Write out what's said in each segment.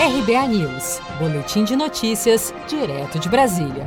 RBA News, Boletim de Notícias, direto de Brasília.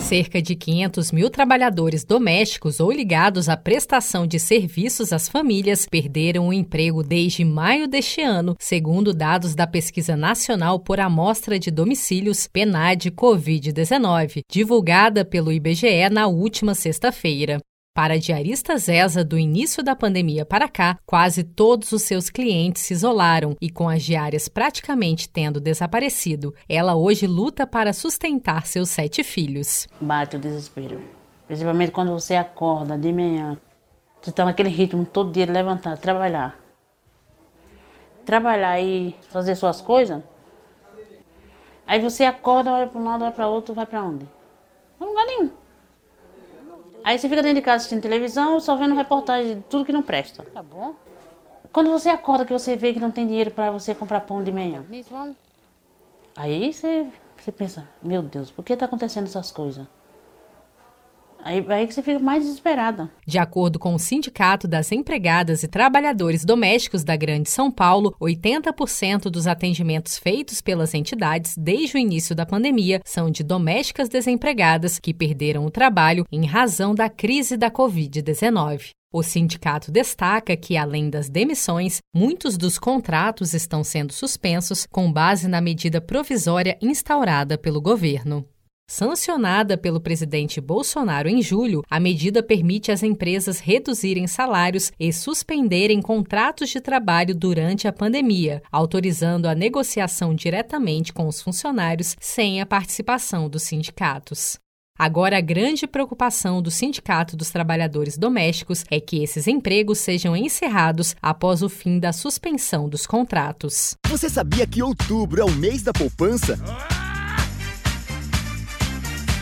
Cerca de 500 mil trabalhadores domésticos ou ligados à prestação de serviços às famílias perderam o emprego desde maio deste ano, segundo dados da Pesquisa Nacional por Amostra de Domicílios PNAD Covid-19, divulgada pelo IBGE na última sexta-feira. Para diarista Zesa, do início da pandemia para cá, quase todos os seus clientes se isolaram e, com as diárias praticamente tendo desaparecido, ela hoje luta para sustentar seus sete filhos. Bate o desespero. Principalmente quando você acorda de manhã, você está naquele ritmo todo dia de levantar, trabalhar. Trabalhar e fazer suas coisas. Aí você acorda, olha para um lado, olha para outro, vai para onde? Não lugar nenhum. Aí você fica dentro de casa assistindo televisão, só vendo reportagem de tudo que não presta. Tá bom. Quando você acorda que você vê que não tem dinheiro para você comprar pão de manhã. Aí você, você pensa, meu Deus, por que está acontecendo essas coisas? Aí, aí que você fica mais desesperada. De acordo com o Sindicato das Empregadas e Trabalhadores Domésticos da Grande São Paulo, 80% dos atendimentos feitos pelas entidades desde o início da pandemia são de domésticas desempregadas que perderam o trabalho em razão da crise da Covid-19. O sindicato destaca que, além das demissões, muitos dos contratos estão sendo suspensos com base na medida provisória instaurada pelo governo. Sancionada pelo presidente Bolsonaro em julho, a medida permite às empresas reduzirem salários e suspenderem contratos de trabalho durante a pandemia, autorizando a negociação diretamente com os funcionários sem a participação dos sindicatos. Agora, a grande preocupação do Sindicato dos Trabalhadores Domésticos é que esses empregos sejam encerrados após o fim da suspensão dos contratos. Você sabia que outubro é o mês da poupança?